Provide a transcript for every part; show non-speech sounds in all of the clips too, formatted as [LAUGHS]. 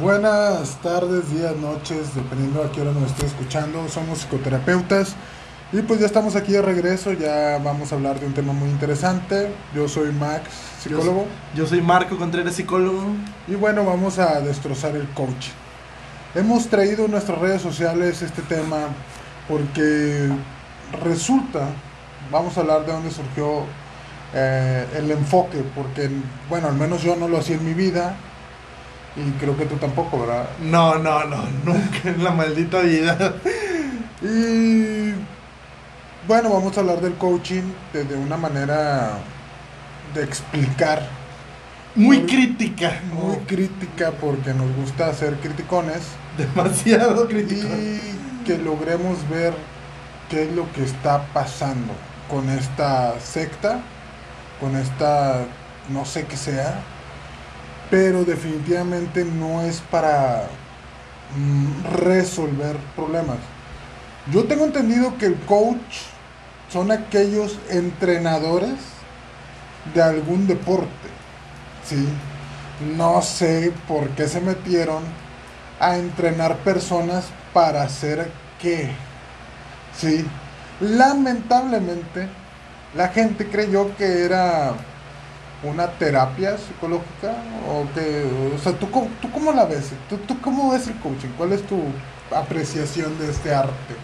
Buenas tardes, días, noches, dependiendo a qué hora nos esté escuchando. Somos psicoterapeutas y pues ya estamos aquí de regreso. Ya vamos a hablar de un tema muy interesante. Yo soy Max, psicólogo. Yo, soy Marco Contreras, psicólogo. Y bueno, vamos a destrozar el coaching. Hemos traído en nuestras redes sociales este tema porque resulta, vamos a hablar de dónde surgió eh, el enfoque, porque bueno, al menos yo no lo hacía en mi vida y creo que tú tampoco, ¿verdad? No, no, no, [LAUGHS] nunca en la maldita vida. Y bueno, vamos a hablar del coaching desde una manera de explicar. Muy, crítica. Muy crítica porque nos gusta ser criticones. [LAUGHS] Demasiado crítico. Y que logremos ver qué es lo que está pasando con esta secta, con esta, no sé qué sea, pero definitivamente no es para mm, resolver problemas. Yo tengo entendido que el coach son aquellos entrenadores de algún deporte. ¿sí? No sé por qué se metieron a entrenar personas para hacer qué. ¿sí? Lamentablemente, la gente creyó que era una terapia psicológica o que, o sea, ¿tú, tú cómo la ves? ¿Tú, ¿Tú cómo ves el coaching? ¿Cuál es tu apreciación de este arte?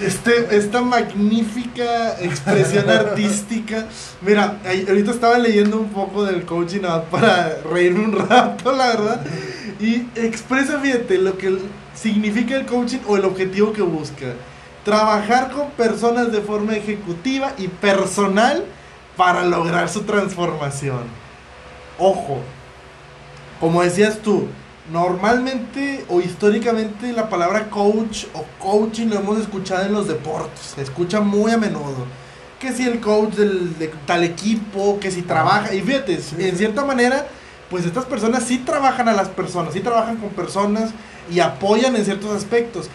Este, esta magnífica expresión [LAUGHS] artística. Mira, ahorita estaba leyendo un poco del coaching para reírme un rato, la verdad. Y expresa, fíjate, lo que significa el coaching o el objetivo que busca. Trabajar con personas de forma ejecutiva y personal para lograr su transformación. Ojo, como decías tú, normalmente o históricamente la palabra coach o coaching lo hemos escuchado en los deportes, se escucha muy a menudo. Que si el coach del, de tal equipo, que si trabaja, y fíjate, en cierta manera, pues estas personas sí trabajan a las personas, sí trabajan con personas y apoyan en ciertos aspectos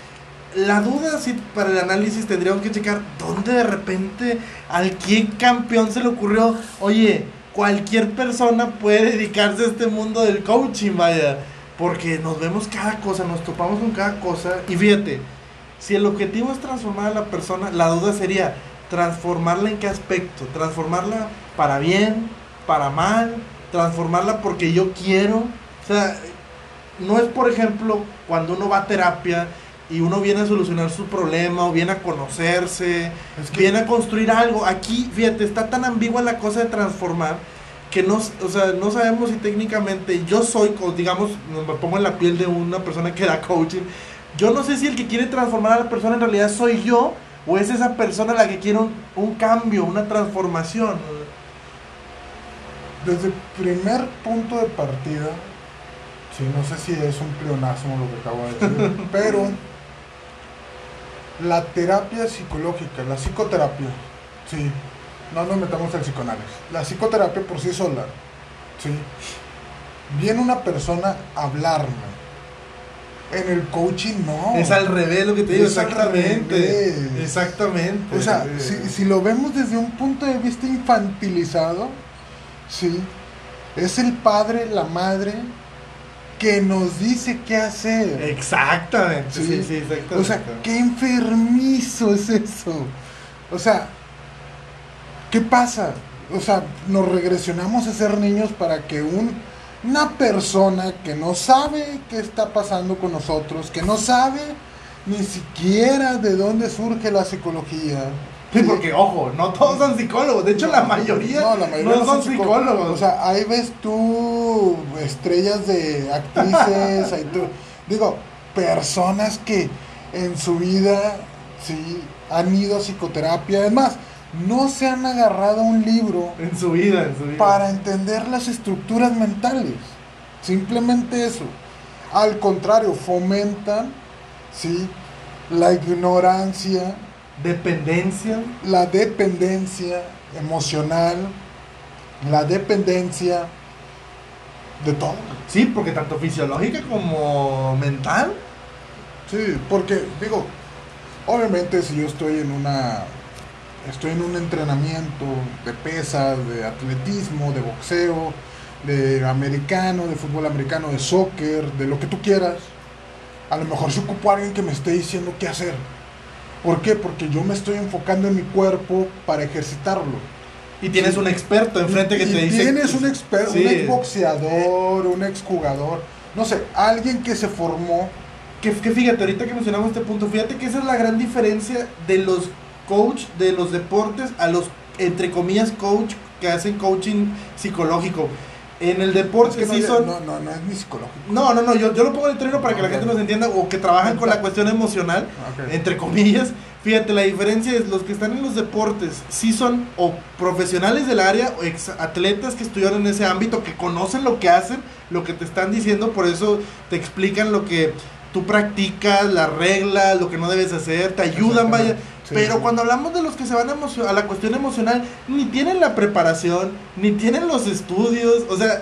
la duda, sí, para el análisis tendríamos que checar dónde de repente al quién campeón se le ocurrió, oye, cualquier persona puede dedicarse a este mundo del coaching, vaya, porque nos vemos cada cosa, nos topamos con cada cosa, y fíjate, si el objetivo es transformar a la persona, la duda sería, transformarla en qué aspecto, transformarla para bien, para mal, transformarla porque yo quiero, o sea, no es por ejemplo cuando uno va a terapia, y uno viene a solucionar su problema o viene a conocerse, viene a construir algo. Aquí, fíjate, está tan ambigua la cosa de transformar que no, o sea, no sabemos si técnicamente yo soy, digamos, me pongo en la piel de una persona que da coaching. Yo no sé si el que quiere transformar a la persona en realidad soy yo o es esa persona la que quiere un, cambio, una transformación. Desde el primer punto de partida, sí, no sé si es un pleonasmo lo que acabo de decir, [LAUGHS] pero la terapia psicológica, la psicoterapia, sí, no nos metamos al psicoanálisis, la psicoterapia por sí sola, sí, viene una persona a hablarme. En el coaching no. Es al revés lo que te digo, exactamente. Exactamente. O sea, si, si lo vemos desde un punto de vista infantilizado, sí, es el padre, la madre, que nos dice qué hacer. Exactamente. Sí, sí, exactamente. O sea, qué enfermizo es eso. O sea, ¿qué pasa? O sea, nos regresionamos a ser niños para que un, una persona que no sabe qué está pasando con nosotros, que no sabe ni siquiera de dónde surge la psicología, Sí, porque, ojo, no todos son psicólogos. De hecho, la, mayoría no, son, psicólogos. O sea, ahí ves tú estrellas de actrices, ahí tú, digo, personas que en su vida, sí, han ido a psicoterapia. Además, no se han agarrado un libro. En su vida, en su vida. Para entender las estructuras mentales. Simplemente eso. Al contrario, fomentan, sí, la ignorancia Dependencia. La dependencia emocional, la dependencia de todo. Sí, porque tanto fisiológica como mental. Sí, porque digo, obviamente si yo estoy en una estoy en un entrenamiento de pesas, de atletismo, de boxeo, de americano, de fútbol americano, de soccer, de lo que tú quieras. A lo mejor se ocupo a alguien que me esté diciendo qué hacer. ¿Por qué? Porque yo me estoy enfocando en mi cuerpo para ejercitarlo. Y tienes un experto enfrente que te dice. Tienes un experto, Sí. un exboxeador, un exjugador, no sé, alguien que se formó. Que, que fíjate, ahorita que mencionamos este punto, fíjate que esa es la gran diferencia de los coach de los deportes a los, entre comillas, coach que hacen coaching psicológico. En el deporte Es que no, sí son... no, no, no es ni psicológico. No, no, no, yo, yo lo pongo en el término para que la gente nos entienda o que trabajan con la cuestión emocional, entre comillas. Fíjate, la diferencia es los que están en los deportes, sí son o profesionales del área o ex atletas que estudiaron en ese ámbito, que conocen lo que hacen, lo que te están diciendo, por eso te explican lo que tú practicas, las reglas, lo que no debes hacer, te ayudan, vaya. Sí, Pero sí. cuando hablamos de los que se van a, a la cuestión emocional, ni tienen la preparación, ni tienen los estudios, o sea,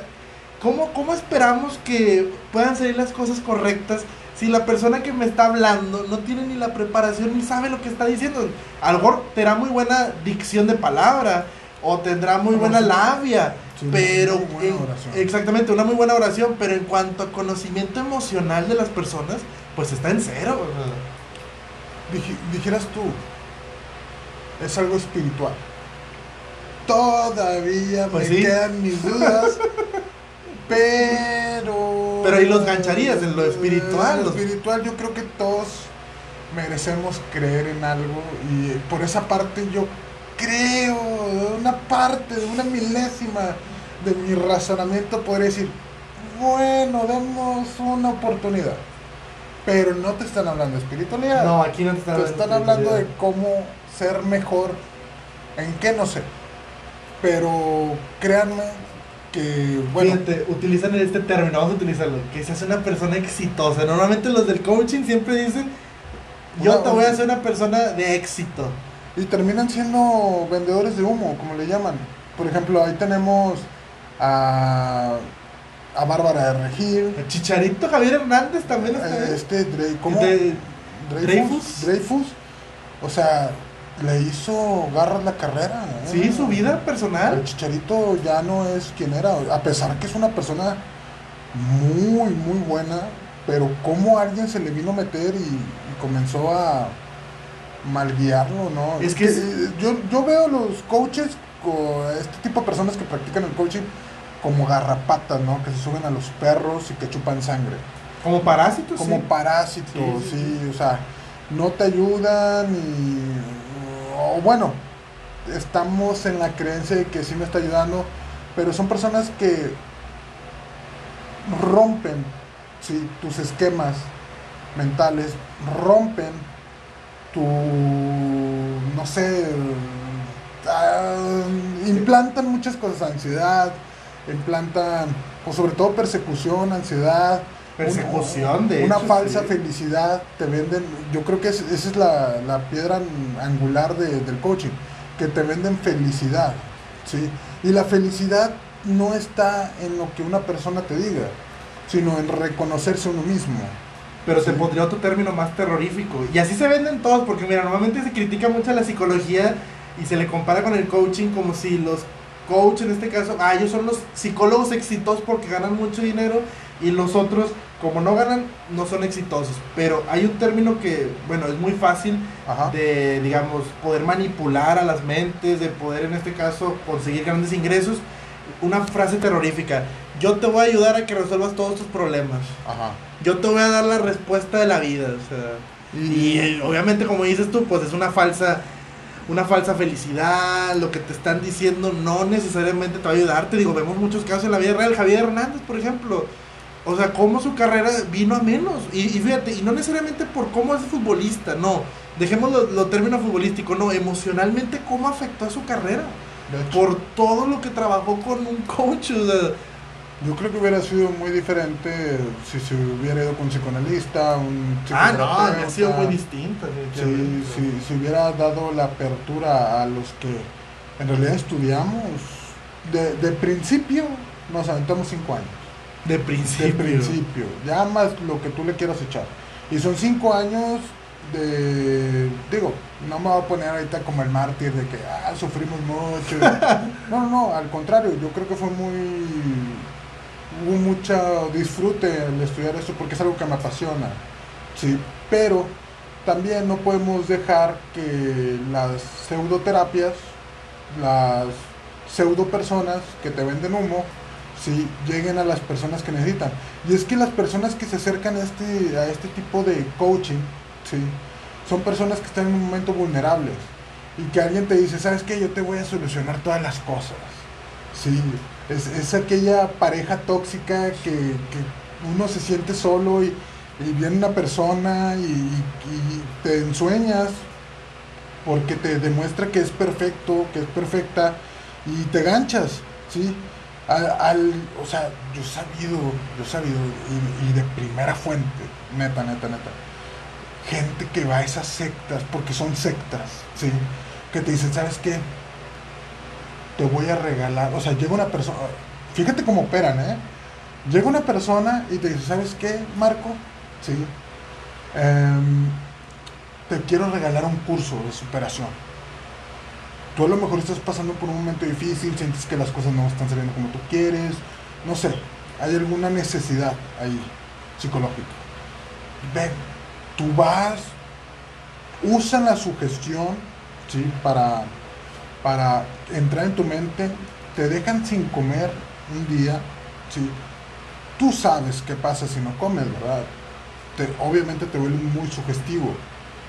¿cómo, ¿cómo esperamos que puedan salir las cosas correctas si la persona que me está hablando no tiene ni la preparación ni sabe lo que está diciendo? A lo mejor tendrá muy buena dicción de palabra o tendrá muy buena labia, Sí, pero muy buena en- oración. exactamente una muy buena oración, pero en cuanto a conocimiento emocional de las personas, pues está en cero. Dij- dijeras tú, es algo espiritual. Todavía Pues me sí. quedan mis dudas, pero... Pero ahí los gancharías en lo espiritual, En lo espiritual yo creo que todos merecemos creer en algo y por esa parte yo creo, una parte, una milésima de mi razonamiento podría decir, bueno, demos una oportunidad. Pero no te están hablando de espiritualidad. No, aquí no te están, Te están hablando de cómo ser mejor. ¿En qué? No sé. Pero créanme que, bueno, Fíjate, utilizan este término, vamos a utilizarlo, que se hace una persona exitosa. Normalmente los del coaching siempre dicen, yo Una- te voy a hacer una persona de éxito. y terminan siendo vendedores de humo, como le llaman. Por ejemplo, ahí tenemos a, a Bárbara de Regil, El Chicharito Javier Hernández también está este Dre- ¿cómo? De- Dreyfus. Dreyfus. O sea, le hizo garras la carrera. ¿eh? sí, su vida El personal. Chicharito ya no es quien era, a pesar que es una persona muy, muy buena, pero cómo alguien se le vino a meter y, y comenzó a malguiarlo, ¿no? Es que es- eh, yo, yo veo los coaches, co- este tipo de personas que practican el coaching, como garrapatas, ¿no? Que se suben a los perros y que chupan sangre. Como parásito, Como sí. parásitos, Sí, sí, sí, o sea, no te ayudan y... O bueno, estamos en la creencia de que sí me está ayudando, pero son personas que rompen ¿sí? tus esquemas mentales, rompen tu, no sé, ah, implantan muchas cosas, ansiedad, implantan, o sobre todo persecución, ansiedad, Persecución, de una hecho, falsa sí. felicidad, te venden, yo creo que es- esa es la, la piedra angular de- del coaching, que te venden felicidad, ¿sí? Y la felicidad no está en lo que una persona te diga, sino en reconocerse uno mismo. Pero Sí. pondría otro término más terrorífico. Y así se venden todos, porque mira, normalmente se critica mucho a la psicología y se le compara con el coaching como si los coaches en este caso, ah, ellos son los psicólogos exitosos porque ganan mucho dinero y los otros, como no ganan, no son exitosos. Pero hay un término que, bueno, es muy fácil Ajá. de, digamos, poder manipular a las mentes, de poder en este caso conseguir grandes ingresos. Una frase terrorífica, yo te voy a ayudar a que resuelvas todos tus problemas. Ajá. Yo te voy a dar la respuesta de la vida, o sea, y eh, obviamente como dices tú, pues es una falsa una falsa felicidad, lo que te están diciendo no necesariamente te va a ayudar. Te digo, vemos muchos casos en la vida real, Javier Hernández, por ejemplo. O sea, cómo su carrera vino a menos. Y, y fíjate, y no necesariamente por cómo es futbolista, no. Dejemos lo, lo término futbolístico, no. Emocionalmente, cómo afectó a su carrera. Por todo lo que trabajó con un coach. O sea, yo creo que hubiera sido muy diferente si se hubiera ido con un psicoanalista, un ah, no, ha sido muy distinta. Si, si, si hubiera dado la apertura a los que en realidad estudiamos, de, de principio nos aventamos cinco años. De De principio. principio, ya más lo que tú le quieras echar. Y son cinco años de, digo, no me voy a poner ahorita como el mártir de que, ah, sufrimos mucho. [LAUGHS] no, no, no, al contrario, yo creo que fue muy, hubo mucho disfrute al estudiar esto porque es algo que me apasiona, sí, pero también no podemos dejar que las pseudoterapias, las pseudo personas que te venden humo, sí, lleguen a las personas que necesitan. Y es que las personas que se acercan a este, a este tipo de coaching, sí, son personas que están en un momento vulnerables. Y que alguien te dice, ¿sabes qué? Yo te voy a solucionar todas las cosas. Sí, es, es aquella pareja tóxica que, que uno se siente solo y, viene una persona y, y, te ensueñas porque te demuestra que es perfecto, que es perfecta y te ganchas, ¿sí? Al, o sea, yo he sabido, yo he sabido, y, de primera fuente, neta, neta, neta, gente que va a esas sectas, porque son sectas, ¿sí? Que te dicen, ¿sabes qué? Te voy a regalar, o sea, llega una persona, fíjate cómo operan, ¿eh? Llega una persona y te dice, ¿sabes qué, Marco? Sí. Eh, te quiero regalar un curso de superación. Tú a lo mejor estás pasando por un momento difícil, sientes que las cosas no están saliendo como tú quieres, no sé, hay alguna necesidad ahí psicológica. Ven, tú vas, usa la sugestión, ¿sí? Para, para entrar en tu mente, te dejan sin comer un día, ¿sí? Tú sabes qué pasa si no comes, ¿verdad? Te, obviamente te vuelve muy sugestivo.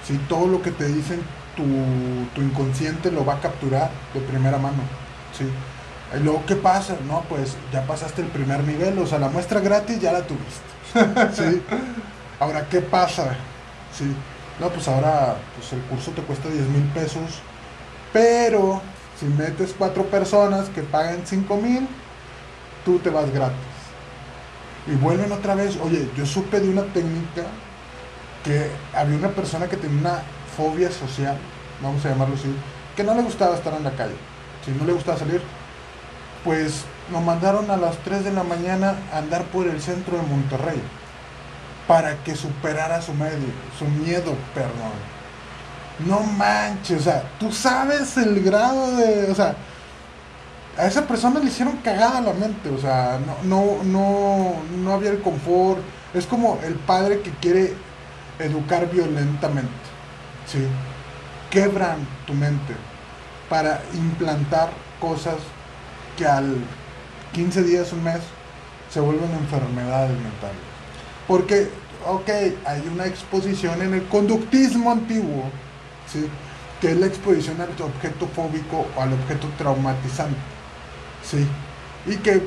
¿sí? Todo lo que te dicen, tu, inconsciente lo va a capturar de primera mano. ¿sí? Y luego, ¿qué pasa? No, pues ya pasaste el primer nivel, o sea, la muestra gratis ya la tuviste. [LAUGHS] ¿sí? Ahora, ¿qué pasa? ¿Sí? No, pues ahora pues el curso te cuesta 10 mil pesos, pero si metes cuatro personas que pagan 5 mil, tú te vas gratis. Y vuelven otra vez, oye, yo supe de una técnica que había una persona que tenía una fobia social, vamos a llamarlo así, que no le gustaba estar en la calle, si no le gustaba salir, pues nos mandaron a las 3 de la mañana a andar por el centro de Monterrey para que superara su medio, su miedo, perdón. No manches, o sea, tú sabes el grado de, o sea, a esa persona le hicieron cagada la mente, o sea, no, no, no, no había el confort. Es como el padre que quiere educar violentamente, ¿sí? Quebran tu mente para implantar cosas que al 15 días, un mes, se vuelven enfermedades mentales. Porque, ok, hay una exposición en el conductismo antiguo, ¿sí? que es la exposición al objeto fóbico o al objeto traumatizante. ¿sí? Y que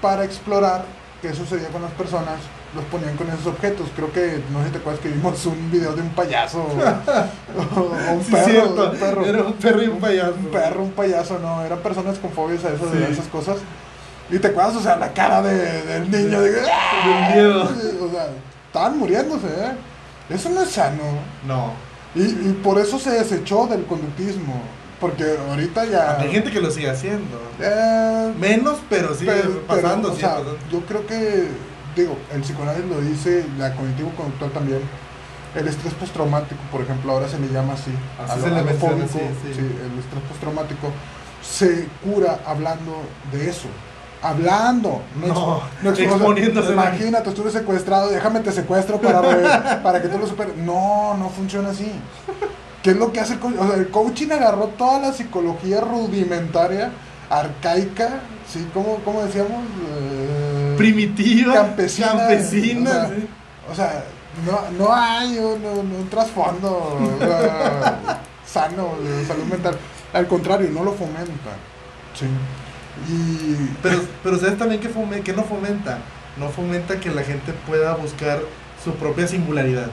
para explorar qué sucedía con las personas, los ponían con esos objetos. Creo que, no sé si te acuerdas que vimos un video de un payaso [LAUGHS] o, o un, Sí, perro, un perro. Era un perro y un payaso. Un perro, un payaso, no, eran personas con fobias a eso, esas cosas. Y te acuerdas, o sea, la cara de, del niño, de, ¡ah! Miedo. O sea, estaban muriéndose, ¿eh? Eso no es sano. No. Y, y por eso se desechó del conductismo. Porque ahorita ya. Hay gente que lo sigue haciendo. Eh, Menos, pero sigue pero- pero, pasando. o sí, sea, pasando. yo creo que, digo, el psicoanálisis lo dice, la cognitivo-conductual también. El estrés postraumático, por ejemplo, ahora se le llama así. Así a lo- se le menciona, sí, sí. el estrés postraumático se cura hablando de eso. Hablando, No, ex- ex- exponiéndose. Imagínate, estuve secuestrado, déjame te secuestro para, [LAUGHS] para que tú lo superes. No, no funciona así. ¿Qué es lo que hace el coaching? O sea, el coaching agarró toda la psicología rudimentaria, arcaica, ¿sí? ¿Cómo, cómo decíamos? Eh, Primitiva. campesina. Campesina. O sea, sí. o sea, no, no hay un, un- un trasfondo [LAUGHS] sano de salud mental. Al contrario, no lo fomenta. Sí. Y. Pero, pero ¿sabes también que, fome- que no fomenta? No fomenta que la gente pueda buscar su propia singularidad.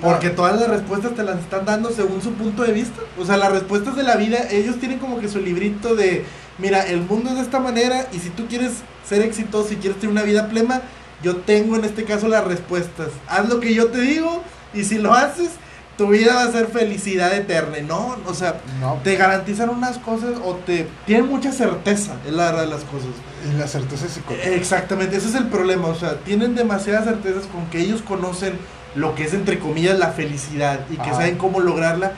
Porque todas las respuestas te las están dando según su punto de vista. O sea, las respuestas de la vida, ellos tienen como que su librito de, mira, el mundo es de esta manera y si tú quieres ser exitoso y quieres tener una vida plena, yo tengo en este caso las respuestas. Haz lo que yo te digo y si lo haces, tu vida va a ser felicidad eterna. No, o sea, No, te garantizan unas cosas o te tienen mucha certeza, es la verdad de las cosas. y la certeza psicológica. Exactamente, ese es el problema, o sea, tienen demasiadas certezas con que ellos conocen lo que es entre comillas la felicidad y que Ajá. saben cómo lograrla,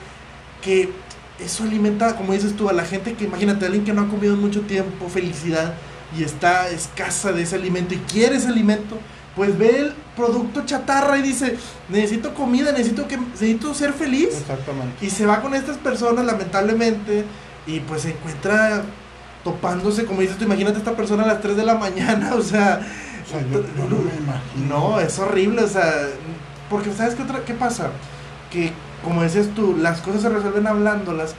que eso alimenta, como dices tú, a la gente que imagínate, alguien que no ha comido en mucho tiempo felicidad y está escasa de ese alimento y quiere ese alimento, pues ve el producto chatarra y dice, necesito comida, necesito, que, necesito ser feliz. Exactamente. Y se va con estas personas, lamentablemente, y pues se encuentra topándose, como dices tú, imagínate esta persona a las 3 de la mañana, [LAUGHS] o sea, O sea, yo, yo no me imagino. no, es horrible, o sea, porque ¿sabes qué, otra, qué pasa? Que, como decías tú, las cosas se resuelven hablándolas,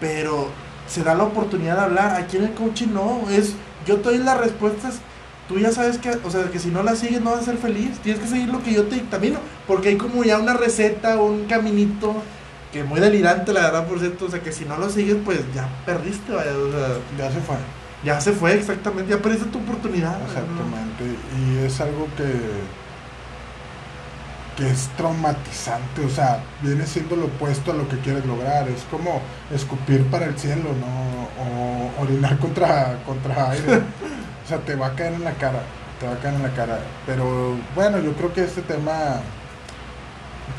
pero se da la oportunidad de hablar. Aquí en el coaching no, es, yo te doy las respuestas, tú ya sabes que, o sea, que si no las sigues no vas a ser feliz, tienes que seguir lo que yo te dictamino, porque hay como ya una receta, un caminito, que muy delirante, la verdad, por cierto, o sea, que si no lo sigues, pues ya perdiste, vaya, o sea, Ya se fue. ya se fue exactamente, ya perdiste tu oportunidad. Exactamente. Y es algo que, que es traumatizante. O sea, viene siendo lo opuesto a lo que quieres lograr. Es como escupir para el cielo, ¿no? O orinar [LAUGHS] contra, contra aire. [LAUGHS] o sea, te va a caer en la cara. Te va a caer en la cara. Pero bueno, yo creo que este tema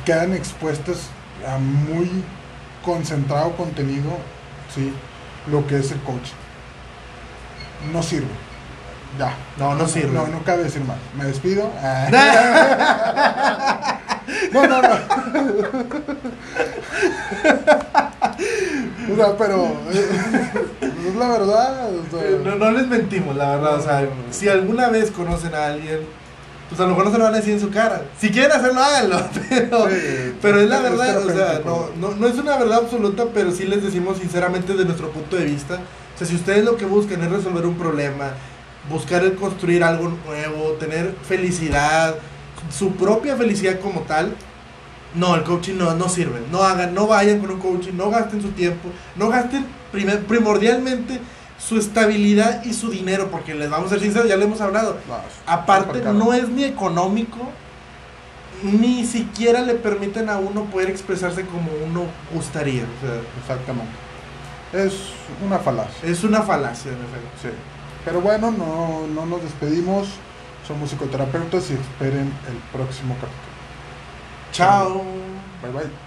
quedan expuestas a muy concentrado contenido, ¿sí? Lo que es el coaching. No sirve. Ya. No, no sirve. No, no cabe decir más. Me despido. Ah. [LAUGHS] no, no, no. o sea, pero eh, es la verdad. o sea, Eh, No, no les mentimos, la verdad. O sea, si alguna vez conocen a alguien, pues a lo mejor no se lo van a decir en su cara. Si quieren hacerlo, háganlo. [LAUGHS] Pero, Sí, pero es la verdad. O sea, no, no, no es una verdad absoluta, pero sí les decimos sinceramente de nuestro punto de vista. O sea, si ustedes lo que buscan es resolver un problema, buscar el construir algo nuevo, tener felicidad, su propia felicidad como tal, no, el coaching no, no sirve. No hagan, no vayan con un coaching, no gasten su tiempo, no gasten primer- primordialmente su estabilidad y su dinero, porque les vamos a ser sinceros, ya le hemos hablado. no, Aparte, no es ni económico, ni siquiera le permiten a uno poder expresarse como uno gustaría. Exactamente. Es una falacia. es una falacia, en efecto. Sí. Pero bueno, no, no nos despedimos. Somos psicoterapeutas y esperen el próximo capítulo. Chao. Bye bye.